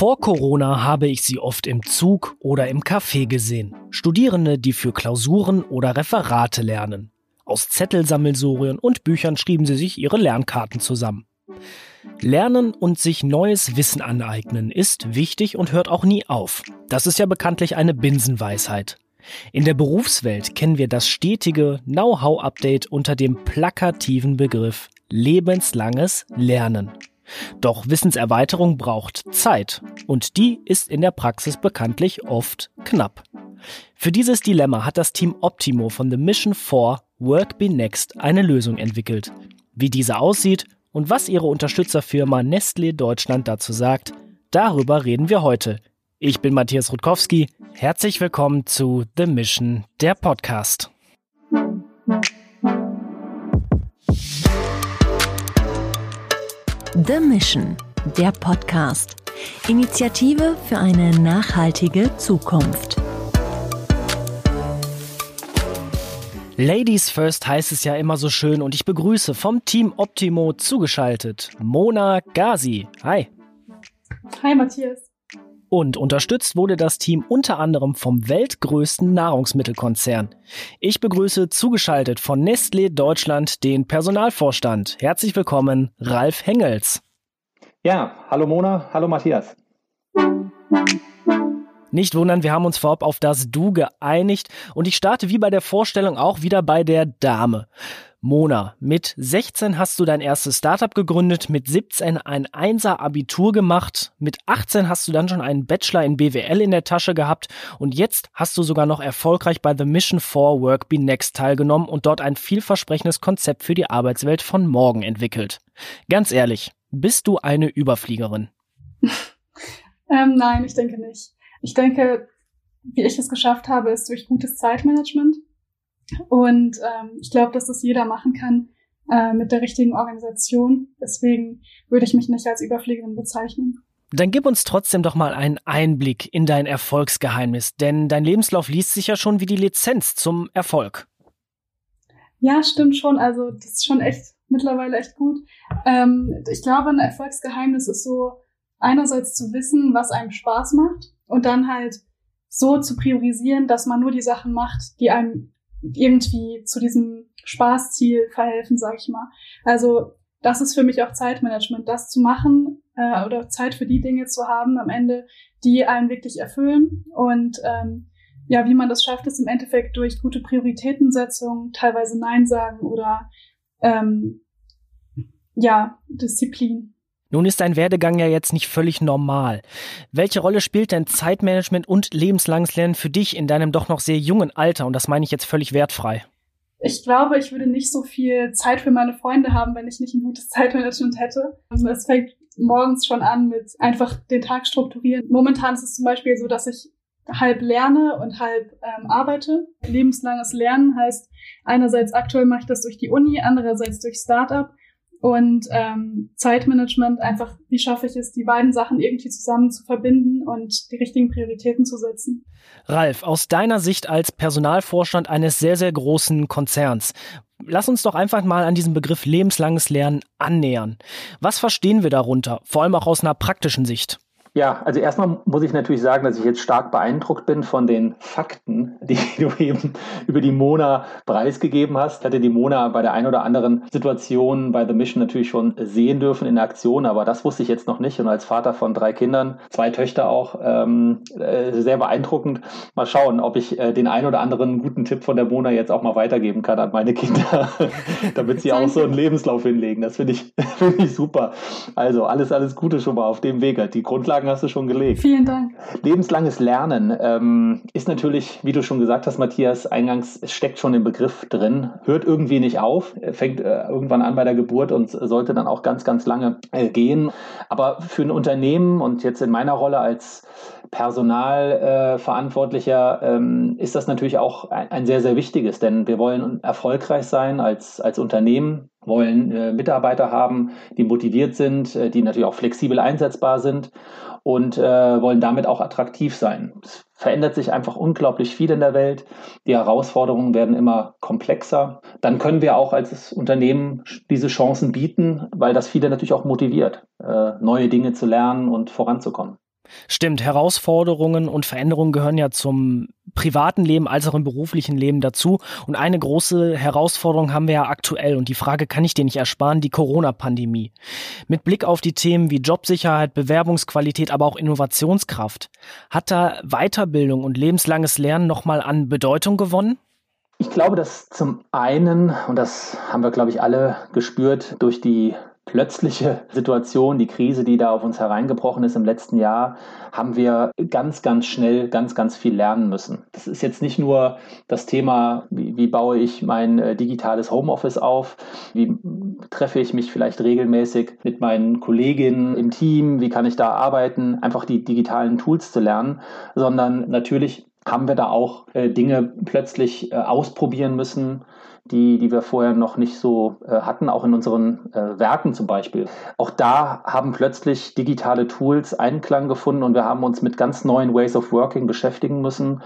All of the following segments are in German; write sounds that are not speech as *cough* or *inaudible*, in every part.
Vor Corona habe ich sie oft im Zug oder im Café gesehen. Studierende, die für Klausuren oder Referate lernen. Aus Zettelsammelsurien und Büchern schrieben sie sich ihre Lernkarten zusammen. Lernen und sich neues Wissen aneignen ist wichtig und hört auch nie auf. Das ist ja bekanntlich eine Binsenweisheit. In der Berufswelt kennen wir das stetige Know-how-Update unter dem plakativen Begriff lebenslanges Lernen. Doch Wissenserweiterung braucht Zeit und die ist in der Praxis bekanntlich oft knapp. Für dieses Dilemma hat das Team Optimo von The Mission 4 Work Be Next eine Lösung entwickelt. Wie diese aussieht und was ihre Unterstützerfirma Nestlé Deutschland dazu sagt, darüber reden wir heute. Ich bin Matthias Rutkowski. Herzlich willkommen zu The Mission, der Podcast. The Mission, der Podcast. Initiative für eine nachhaltige Zukunft. Ladies First heißt es ja immer so schön und ich begrüße vom Team Optimo zugeschaltet Mona Gazi. Hi. Hi Matthias. Und unterstützt wurde das Team unter anderem vom weltgrößten Nahrungsmittelkonzern. Ich begrüße zugeschaltet von Nestlé Deutschland den Personalvorstand. Herzlich willkommen, Ralf Hengels. Ja, hallo Mona, hallo Matthias. Nicht wundern, wir haben uns vorab auf das Du geeinigt und ich starte wie bei der Vorstellung auch wieder bei der Dame. Mona, mit 16 hast du dein erstes Startup gegründet, mit 17 ein Einser Abitur gemacht, mit 18 hast du dann schon einen Bachelor in BWL in der Tasche gehabt und jetzt hast du sogar noch erfolgreich bei The Mission for Work Be Next teilgenommen und dort ein vielversprechendes Konzept für die Arbeitswelt von morgen entwickelt. Ganz ehrlich, bist du eine Überfliegerin? *laughs* ähm, nein, ich denke nicht. Ich denke, wie ich es geschafft habe, ist durch gutes Zeitmanagement und ähm, ich glaube, dass das jeder machen kann äh, mit der richtigen Organisation. Deswegen würde ich mich nicht als Überfliegerin bezeichnen. Dann gib uns trotzdem doch mal einen Einblick in dein Erfolgsgeheimnis, denn dein Lebenslauf liest sich ja schon wie die Lizenz zum Erfolg. Ja, stimmt schon. Also das ist schon echt mittlerweile echt gut. Ähm, ich glaube, ein Erfolgsgeheimnis ist so einerseits zu wissen, was einem Spaß macht und dann halt so zu priorisieren, dass man nur die Sachen macht, die einem irgendwie zu diesem Spaßziel verhelfen, sag ich mal. Also das ist für mich auch Zeitmanagement, das zu machen äh, oder Zeit für die Dinge zu haben am Ende, die einen wirklich erfüllen. Und ähm, ja, wie man das schafft, ist im Endeffekt durch gute Prioritätensetzung, teilweise Nein sagen oder ähm, ja, Disziplin. Nun ist dein Werdegang ja jetzt nicht völlig normal. Welche Rolle spielt denn Zeitmanagement und lebenslanges Lernen für dich in deinem doch noch sehr jungen Alter? Und das meine ich jetzt völlig wertfrei. Ich glaube, ich würde nicht so viel Zeit für meine Freunde haben, wenn ich nicht ein gutes *laughs* Zeitmanagement hätte. Also es fängt morgens schon an mit einfach den Tag strukturieren. Momentan ist es zum Beispiel so, dass ich halb lerne und halb ähm, arbeite. Lebenslanges Lernen heißt einerseits aktuell mache ich das durch die Uni, andererseits durch Startup und ähm, Zeitmanagement einfach, wie schaffe ich es, die beiden Sachen irgendwie zusammen zu verbinden und die richtigen Prioritäten zu setzen. Ralf, aus deiner Sicht als Personalvorstand eines sehr, sehr großen Konzerns, lass uns doch einfach mal an diesem Begriff lebenslanges Lernen annähern. Was verstehen wir darunter, vor allem auch aus einer praktischen Sicht? Ja, also erstmal muss ich natürlich sagen, dass ich jetzt stark beeindruckt bin von den Fakten, die *laughs* du eben über die Mona preisgegeben hast. Ich hatte die Mona bei der einen oder anderen Situation bei The Mission natürlich schon sehen dürfen in der Aktion, aber das wusste ich jetzt noch nicht. Und als Vater von drei Kindern, zwei Töchter auch, ähm, äh, sehr beeindruckend. Mal schauen, ob ich äh, den einen oder anderen guten Tipp von der Mona jetzt auch mal weitergeben kann an meine Kinder, *laughs* damit sie auch so einen Lebenslauf hinlegen. Das finde ich, *laughs* find ich super. Also alles, alles Gute schon mal auf dem Weg. Die Grundlage Grundlagen hast du schon gelegt. Vielen Dank. Lebenslanges Lernen ähm, ist natürlich, wie du schon gesagt hast, Matthias, eingangs, steckt schon im Begriff drin, hört irgendwie nicht auf, fängt äh, irgendwann an bei der Geburt und sollte dann auch ganz, ganz lange äh, gehen. Aber für ein Unternehmen und jetzt in meiner Rolle als Personalverantwortlicher äh, ähm, ist das natürlich auch ein, ein, sehr, sehr wichtiges, denn wir wollen erfolgreich sein als, als Unternehmen, wollen äh, Mitarbeiter haben, die motiviert sind, äh, die natürlich auch flexibel einsetzbar sind und äh, wollen damit auch attraktiv sein. Es verändert sich einfach unglaublich viel in der Welt. Die Herausforderungen werden immer komplexer. Dann können wir auch als Unternehmen diese Chancen bieten, weil das viele natürlich auch motiviert, äh, neue Dinge zu lernen und voranzukommen. Stimmt, Herausforderungen und Veränderungen gehören ja zum privaten Leben als auch im beruflichen Leben dazu. Und eine große Herausforderung haben wir ja aktuell und die Frage kann ich dir nicht ersparen, die Corona-Pandemie. Mit Blick auf die Themen wie Jobsicherheit, Bewerbungsqualität, aber auch Innovationskraft. Hat da Weiterbildung und lebenslanges Lernen nochmal an Bedeutung gewonnen? Ich glaube, dass zum einen, und das haben wir, glaube ich, alle gespürt, durch die plötzliche Situation, die Krise, die da auf uns hereingebrochen ist im letzten Jahr, haben wir ganz, ganz schnell ganz, ganz viel lernen müssen. Das ist jetzt nicht nur das Thema, wie, wie baue ich mein äh, digitales Homeoffice auf, wie treffe ich mich vielleicht regelmäßig mit meinen Kolleginnen im Team, wie kann ich da arbeiten, einfach die digitalen Tools zu lernen, sondern natürlich haben wir da auch äh, Dinge plötzlich äh, ausprobieren müssen, die, die wir vorher noch nicht so äh, hatten, auch in unseren äh, Werken zum Beispiel. Auch da haben plötzlich digitale Tools Einklang gefunden und wir haben uns mit ganz neuen Ways of Working beschäftigen müssen.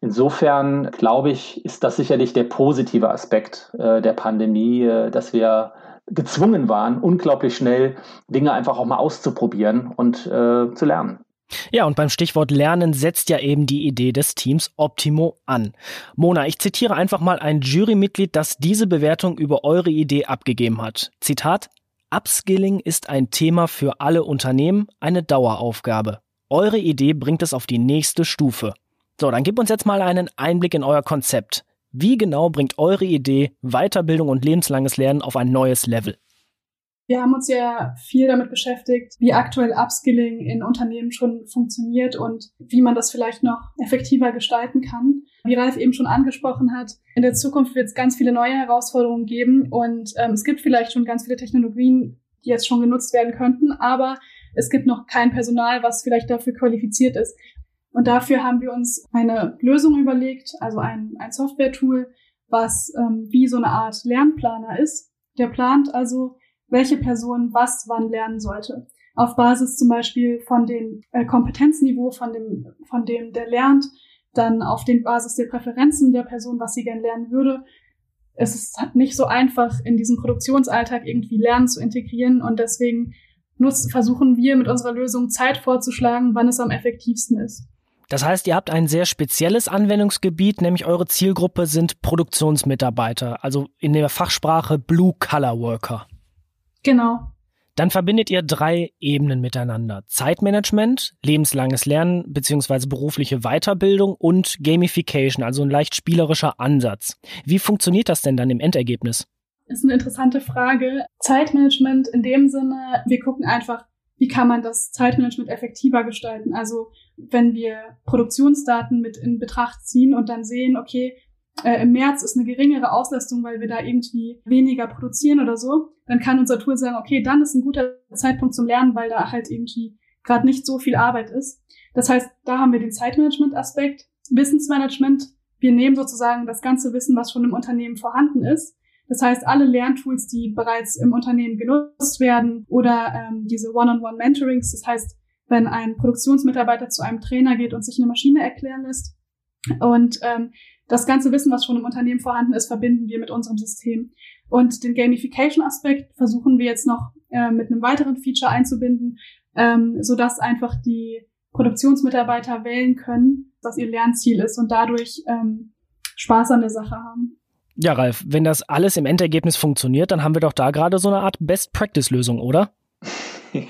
Insofern glaube ich, ist das sicherlich der positive Aspekt äh, der Pandemie, äh, dass wir gezwungen waren, unglaublich schnell Dinge einfach auch mal auszuprobieren und äh, zu lernen. Ja, und beim Stichwort Lernen setzt ja eben die Idee des Teams Optimo an. Mona, ich zitiere einfach mal ein Jurymitglied, das diese Bewertung über eure Idee abgegeben hat. Zitat Upskilling ist ein Thema für alle Unternehmen, eine Daueraufgabe. Eure Idee bringt es auf die nächste Stufe. So, dann gib uns jetzt mal einen Einblick in euer Konzept. Wie genau bringt eure Idee Weiterbildung und lebenslanges Lernen auf ein neues Level? Wir haben uns ja viel damit beschäftigt, wie aktuell Upskilling in Unternehmen schon funktioniert und wie man das vielleicht noch effektiver gestalten kann. Wie Ralf eben schon angesprochen hat, in der Zukunft wird es ganz viele neue Herausforderungen geben und ähm, es gibt vielleicht schon ganz viele Technologien, die jetzt schon genutzt werden könnten, aber es gibt noch kein Personal, was vielleicht dafür qualifiziert ist. Und dafür haben wir uns eine Lösung überlegt, also ein, ein Software-Tool, was ähm, wie so eine Art Lernplaner ist. Der plant also welche Person was wann lernen sollte. Auf Basis zum Beispiel von dem äh, Kompetenzniveau, von dem, von dem der lernt, dann auf den Basis der Präferenzen der Person, was sie gern lernen würde. Es ist nicht so einfach, in diesen Produktionsalltag irgendwie Lernen zu integrieren und deswegen nutz, versuchen wir mit unserer Lösung Zeit vorzuschlagen, wann es am effektivsten ist. Das heißt, ihr habt ein sehr spezielles Anwendungsgebiet, nämlich eure Zielgruppe sind Produktionsmitarbeiter, also in der Fachsprache Blue Collar Worker. Genau. Dann verbindet ihr drei Ebenen miteinander. Zeitmanagement, lebenslanges Lernen bzw. berufliche Weiterbildung und Gamification, also ein leicht spielerischer Ansatz. Wie funktioniert das denn dann im Endergebnis? Das ist eine interessante Frage. Zeitmanagement in dem Sinne, wir gucken einfach, wie kann man das Zeitmanagement effektiver gestalten. Also wenn wir Produktionsdaten mit in Betracht ziehen und dann sehen, okay, äh, im März ist eine geringere Auslastung, weil wir da irgendwie weniger produzieren oder so, dann kann unser Tool sagen, okay, dann ist ein guter Zeitpunkt zum Lernen, weil da halt irgendwie gerade nicht so viel Arbeit ist. Das heißt, da haben wir den Zeitmanagement-Aspekt, Wissensmanagement. Wir nehmen sozusagen das ganze Wissen, was schon im Unternehmen vorhanden ist. Das heißt, alle Lerntools, die bereits im Unternehmen genutzt werden oder ähm, diese One-on-One-Mentorings, das heißt, wenn ein Produktionsmitarbeiter zu einem Trainer geht und sich eine Maschine erklären lässt und ähm, das ganze Wissen, was schon im Unternehmen vorhanden ist, verbinden wir mit unserem System. Und den Gamification-Aspekt versuchen wir jetzt noch äh, mit einem weiteren Feature einzubinden, ähm, sodass einfach die Produktionsmitarbeiter wählen können, was ihr Lernziel ist und dadurch ähm, Spaß an der Sache haben. Ja, Ralf, wenn das alles im Endergebnis funktioniert, dann haben wir doch da gerade so eine Art Best-Practice-Lösung, oder? *laughs*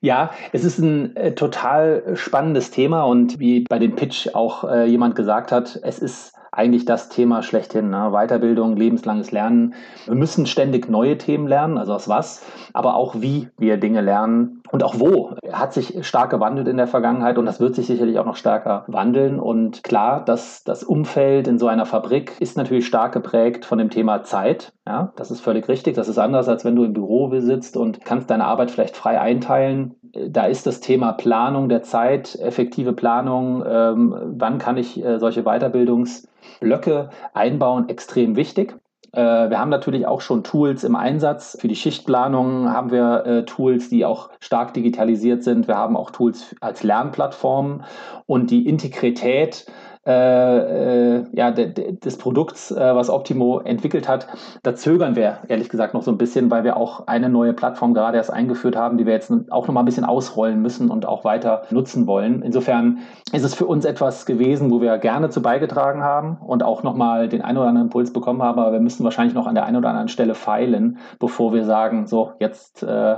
Ja, es ist ein äh, total spannendes Thema und wie bei dem Pitch auch äh, jemand gesagt hat, es ist eigentlich das Thema schlechthin. Ne? Weiterbildung, lebenslanges Lernen. Wir müssen ständig neue Themen lernen, also aus was, aber auch wie wir Dinge lernen und auch wo. Hat sich stark gewandelt in der Vergangenheit und das wird sich sicherlich auch noch stärker wandeln. Und klar, dass das Umfeld in so einer Fabrik ist natürlich stark geprägt von dem Thema Zeit. Ja, das ist völlig richtig. Das ist anders, als wenn du im Büro sitzt und kannst deine Arbeit vielleicht frei einteilen. Da ist das Thema Planung der Zeit, effektive Planung. Ähm, wann kann ich äh, solche Weiterbildungs Blöcke einbauen extrem wichtig. Äh, wir haben natürlich auch schon Tools im Einsatz. Für die Schichtplanung haben wir äh, Tools, die auch stark digitalisiert sind. Wir haben auch Tools als Lernplattformen und die Integrität äh, ja, de, de, des Produkts, äh, was Optimo entwickelt hat. Da zögern wir ehrlich gesagt noch so ein bisschen, weil wir auch eine neue Plattform gerade erst eingeführt haben, die wir jetzt auch noch mal ein bisschen ausrollen müssen und auch weiter nutzen wollen. Insofern ist es für uns etwas gewesen, wo wir gerne zu beigetragen haben und auch noch mal den einen oder anderen Impuls bekommen haben, aber wir müssen wahrscheinlich noch an der einen oder anderen Stelle feilen, bevor wir sagen, so, jetzt äh,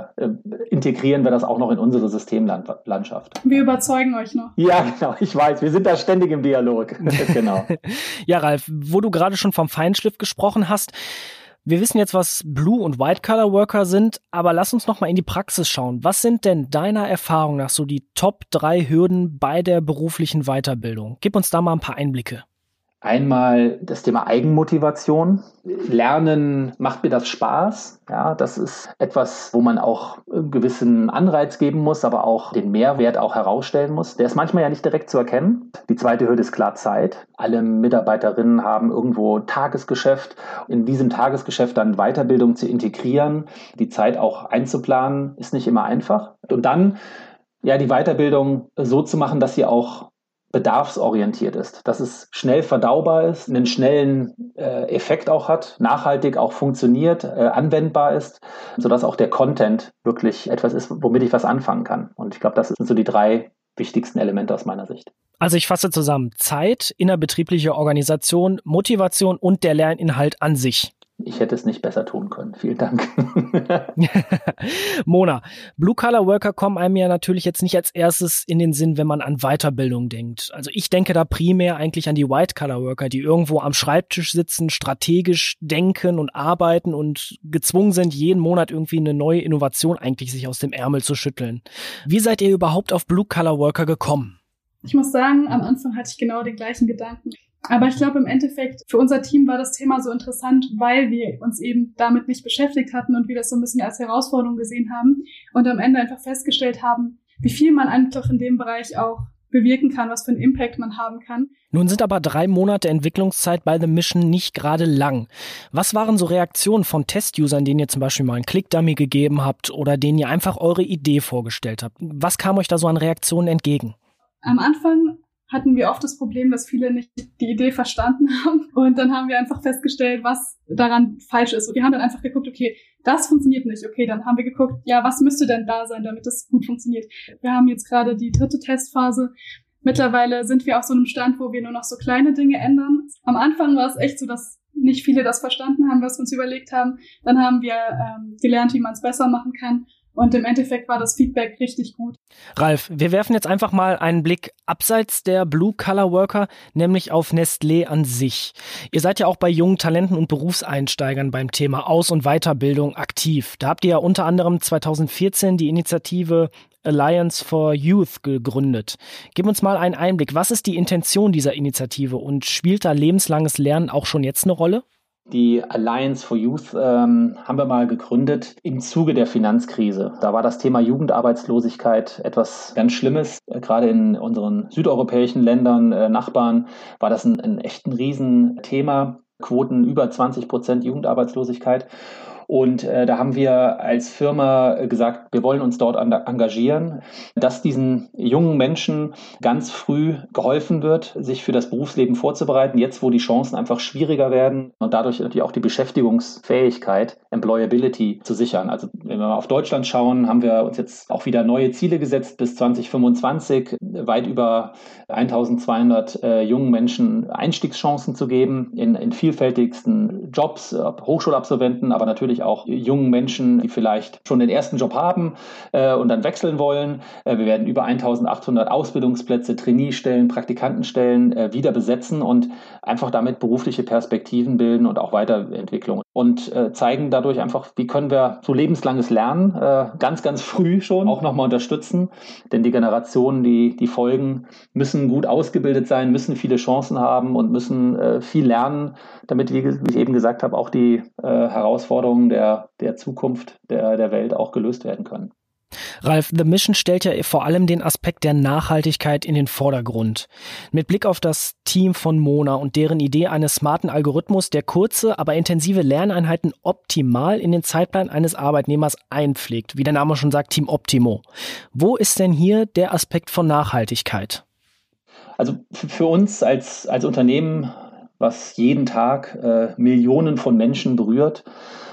integrieren wir das auch noch in unsere Systemlandschaft. Wir überzeugen euch noch. Ja, genau, ich weiß, wir sind da ständig im Dialog zurück. *laughs* genau. ja, Ralf, wo du gerade schon vom Feinschliff gesprochen hast, wir wissen jetzt, was Blue und White Color Worker sind, aber lass uns noch mal in die Praxis schauen. Was sind denn deiner Erfahrung nach so die Top drei Hürden bei der beruflichen Weiterbildung? Gib uns da mal ein paar Einblicke. Einmal das Thema Eigenmotivation. Lernen, macht mir das Spaß? Ja, das ist etwas, wo man auch einen gewissen Anreiz geben muss, aber auch den Mehrwert auch herausstellen muss. Der ist manchmal ja nicht direkt zu erkennen. Die zweite Hürde ist klar Zeit. Alle Mitarbeiterinnen haben irgendwo Tagesgeschäft. In diesem Tagesgeschäft dann Weiterbildung zu integrieren, die Zeit auch einzuplanen, ist nicht immer einfach. Und dann ja, die Weiterbildung so zu machen, dass sie auch bedarfsorientiert ist, dass es schnell verdaubar ist, einen schnellen äh, Effekt auch hat, nachhaltig auch funktioniert, äh, anwendbar ist, sodass auch der Content wirklich etwas ist, womit ich was anfangen kann. Und ich glaube, das sind so die drei wichtigsten Elemente aus meiner Sicht. Also ich fasse zusammen Zeit, innerbetriebliche Organisation, Motivation und der Lerninhalt an sich ich hätte es nicht besser tun können. Vielen Dank. *laughs* Mona, Blue Collar Worker kommen einem ja natürlich jetzt nicht als erstes in den Sinn, wenn man an Weiterbildung denkt. Also ich denke da primär eigentlich an die White Collar Worker, die irgendwo am Schreibtisch sitzen, strategisch denken und arbeiten und gezwungen sind, jeden Monat irgendwie eine neue Innovation eigentlich sich aus dem Ärmel zu schütteln. Wie seid ihr überhaupt auf Blue Collar Worker gekommen? Ich muss sagen, am Anfang hatte ich genau den gleichen Gedanken. Aber ich glaube, im Endeffekt, für unser Team war das Thema so interessant, weil wir uns eben damit nicht beschäftigt hatten und wir das so ein bisschen als Herausforderung gesehen haben und am Ende einfach festgestellt haben, wie viel man einfach in dem Bereich auch bewirken kann, was für einen Impact man haben kann. Nun sind aber drei Monate Entwicklungszeit bei The Mission nicht gerade lang. Was waren so Reaktionen von Test-Usern, denen ihr zum Beispiel mal einen Click-Dummy gegeben habt oder denen ihr einfach eure Idee vorgestellt habt? Was kam euch da so an Reaktionen entgegen? Am Anfang hatten wir oft das Problem, dass viele nicht die Idee verstanden *laughs* haben. Und dann haben wir einfach festgestellt, was daran falsch ist. Und wir haben dann einfach geguckt, okay, das funktioniert nicht. Okay, dann haben wir geguckt, ja, was müsste denn da sein, damit das gut funktioniert. Wir haben jetzt gerade die dritte Testphase. Mittlerweile sind wir auf so einem Stand, wo wir nur noch so kleine Dinge ändern. Am Anfang war es echt so, dass nicht viele das verstanden haben, was wir uns überlegt haben. Dann haben wir ähm, gelernt, wie man es besser machen kann. Und im Endeffekt war das Feedback richtig gut. Ralf, wir werfen jetzt einfach mal einen Blick abseits der Blue Color Worker, nämlich auf Nestlé an sich. Ihr seid ja auch bei jungen Talenten und Berufseinsteigern beim Thema Aus- und Weiterbildung aktiv. Da habt ihr ja unter anderem 2014 die Initiative Alliance for Youth gegründet. Gib uns mal einen Einblick. Was ist die Intention dieser Initiative und spielt da lebenslanges Lernen auch schon jetzt eine Rolle? Die Alliance for Youth ähm, haben wir mal gegründet im Zuge der Finanzkrise. Da war das Thema Jugendarbeitslosigkeit etwas ganz Schlimmes. Äh, gerade in unseren südeuropäischen Ländern, äh, Nachbarn, war das ein, ein echt ein Riesenthema. Quoten über 20 Prozent Jugendarbeitslosigkeit. Und äh, da haben wir als Firma gesagt, wir wollen uns dort engagieren, dass diesen jungen Menschen ganz früh geholfen wird, sich für das Berufsleben vorzubereiten, jetzt wo die Chancen einfach schwieriger werden und dadurch natürlich auch die Beschäftigungsfähigkeit, Employability zu sichern. Also wenn wir mal auf Deutschland schauen, haben wir uns jetzt auch wieder neue Ziele gesetzt bis 2025, weit über 1200 äh, jungen Menschen Einstiegschancen zu geben in, in vielfältigsten Jobs, Hochschulabsolventen, aber natürlich natürlich auch jungen Menschen, die vielleicht schon den ersten Job haben äh, und dann wechseln wollen. Äh, wir werden über 1800 Ausbildungsplätze, Trainee-Stellen, Praktikantenstellen äh, wieder besetzen und einfach damit berufliche Perspektiven bilden und auch Weiterentwicklung und äh, zeigen dadurch einfach, wie können wir so lebenslanges Lernen äh, ganz, ganz früh schon auch nochmal unterstützen. Denn die Generationen, die, die folgen, müssen gut ausgebildet sein, müssen viele Chancen haben und müssen äh, viel lernen, damit, wie, ich eben gesagt habe, auch die Herausforderungen der, der Zukunft der, der Welt auch gelöst werden können. Ralf, The Mission stellt ja vor allem den Aspekt der Nachhaltigkeit in den Vordergrund. Mit Blick auf das Team von Mona und deren Idee eines smarten Algorithmus, der kurze, aber intensive Lerneinheiten optimal in den Zeitplan eines Arbeitnehmers einpflegt, wie der Name schon sagt, Team Optimo. Wo ist denn hier der Aspekt von Nachhaltigkeit? Also für uns als, als Unternehmen, was jeden Tag äh, Millionen von Menschen berührt,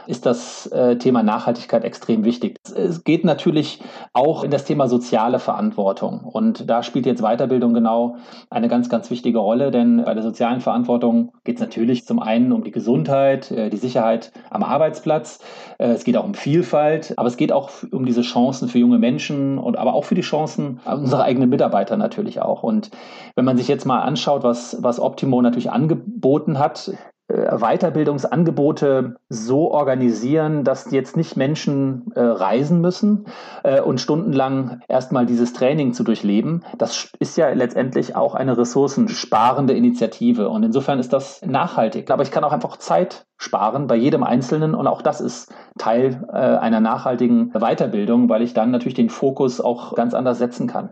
ist das äh, Thema Nachhaltigkeit extrem wichtig. Es geht natürlich auch in das Thema soziale Verantwortung. Und da spielt jetzt Weiterbildung genau eine ganz, ganz wichtige Rolle, denn bei der sozialen Verantwortung geht es natürlich zum einen um die Gesundheit, äh, die Sicherheit am Arbeitsplatz. Äh, es geht auch um Vielfalt, aber es geht auch um diese Chancen für junge Menschen und aber auch für die Chancen unserer eigenen Mitarbeiter natürlich auch. Und wenn man sich jetzt mal anschaut, was, was Optimo natürlich angeboten hat, Weiterbildungsangebote so organisieren, dass jetzt nicht Menschen äh, reisen müssen äh, und stundenlang erstmal dieses Training zu durchleben. Das ist ja letztendlich auch eine ressourcensparende Initiative und insofern ist das nachhaltig. Aber ich kann auch einfach Zeit sparen bei jedem Einzelnen und auch das ist Teil äh, einer nachhaltigen Weiterbildung, weil ich dann natürlich den Fokus auch ganz anders setzen kann.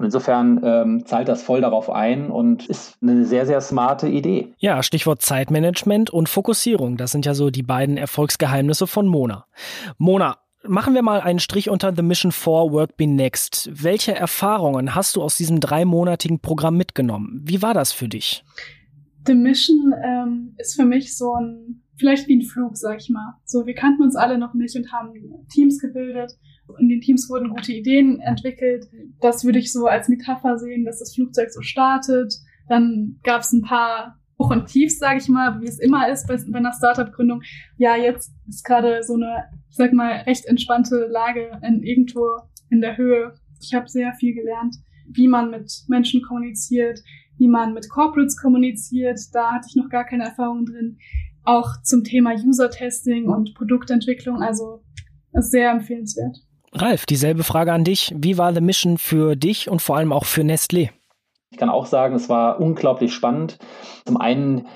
Und insofern ähm, zahlt das voll darauf ein und ist eine sehr, sehr smarte Idee. Ja, Stichwort Zeitmanagement und Fokussierung. Das sind ja so die beiden Erfolgsgeheimnisse von Mona. Mona, Machen wir mal einen Strich unter The Mission 4 Work Be Next. Welche Erfahrungen hast du aus diesem dreimonatigen Programm mitgenommen? Wie war das für dich? The Mission ähm, ist für mich so ein, vielleicht wie ein Flug, sag ich mal. So, wir kannten uns alle noch nicht und haben Teams gebildet in den Teams wurden gute Ideen entwickelt. Das würde ich so als Metapher sehen, dass das Flugzeug so startet. Dann gab es ein paar Hoch und Tiefs, sage ich mal, wie es immer ist bei, bei einer Startup-Gründung. Ja, jetzt ist gerade so eine, ich sag mal, recht entspannte Lage in, irgendwo in der Höhe. Ich habe sehr viel gelernt, wie man mit Menschen kommuniziert, wie man mit Corporates kommuniziert. Da hatte ich noch gar keine Erfahrung drin. Auch zum Thema User-Testing und Produktentwicklung. Also ist sehr empfehlenswert. Ralf, dieselbe Frage an dich. Wie war The Mission für dich und vor allem auch für Nestlé? Ich kann auch sagen, es war unglaublich spannend. Zum einen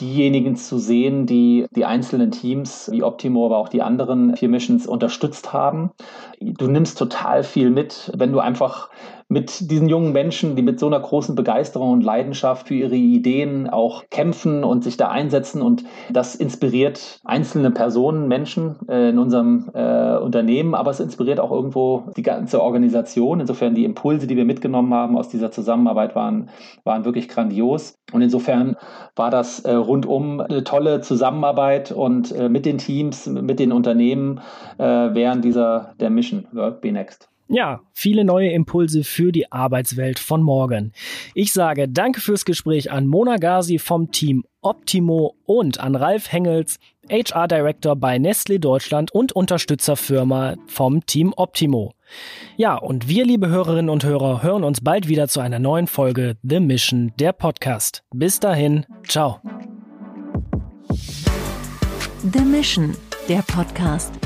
diejenigen zu sehen, die die einzelnen Teams wie Optimo, aber auch die anderen vier Missions unterstützt haben. Du nimmst total viel mit, wenn du einfach mit diesen jungen Menschen, die mit so einer großen Begeisterung und Leidenschaft für ihre Ideen auch kämpfen und sich da einsetzen. Und das inspiriert einzelne Personen, Menschen äh, in unserem äh, Unternehmen, aber es inspiriert auch irgendwo die ganze Organisation. Insofern die Impulse, die wir mitgenommen haben aus dieser Zusammenarbeit, waren, waren wirklich grandios. Und insofern war das äh, rundum eine tolle Zusammenarbeit und äh, mit den Teams, mit den Unternehmen äh, während dieser der Mission Work Be Next. Ja, viele neue Impulse für die Arbeitswelt von morgen. Ich sage danke fürs Gespräch an Mona Gazi vom Team Optimo und an Ralf Hengels, HR Director bei Nestle Deutschland und Unterstützerfirma vom Team Optimo. Ja, und wir, liebe Hörerinnen und Hörer, hören uns bald wieder zu einer neuen Folge The Mission, der Podcast. Bis dahin, ciao. The Mission, der Podcast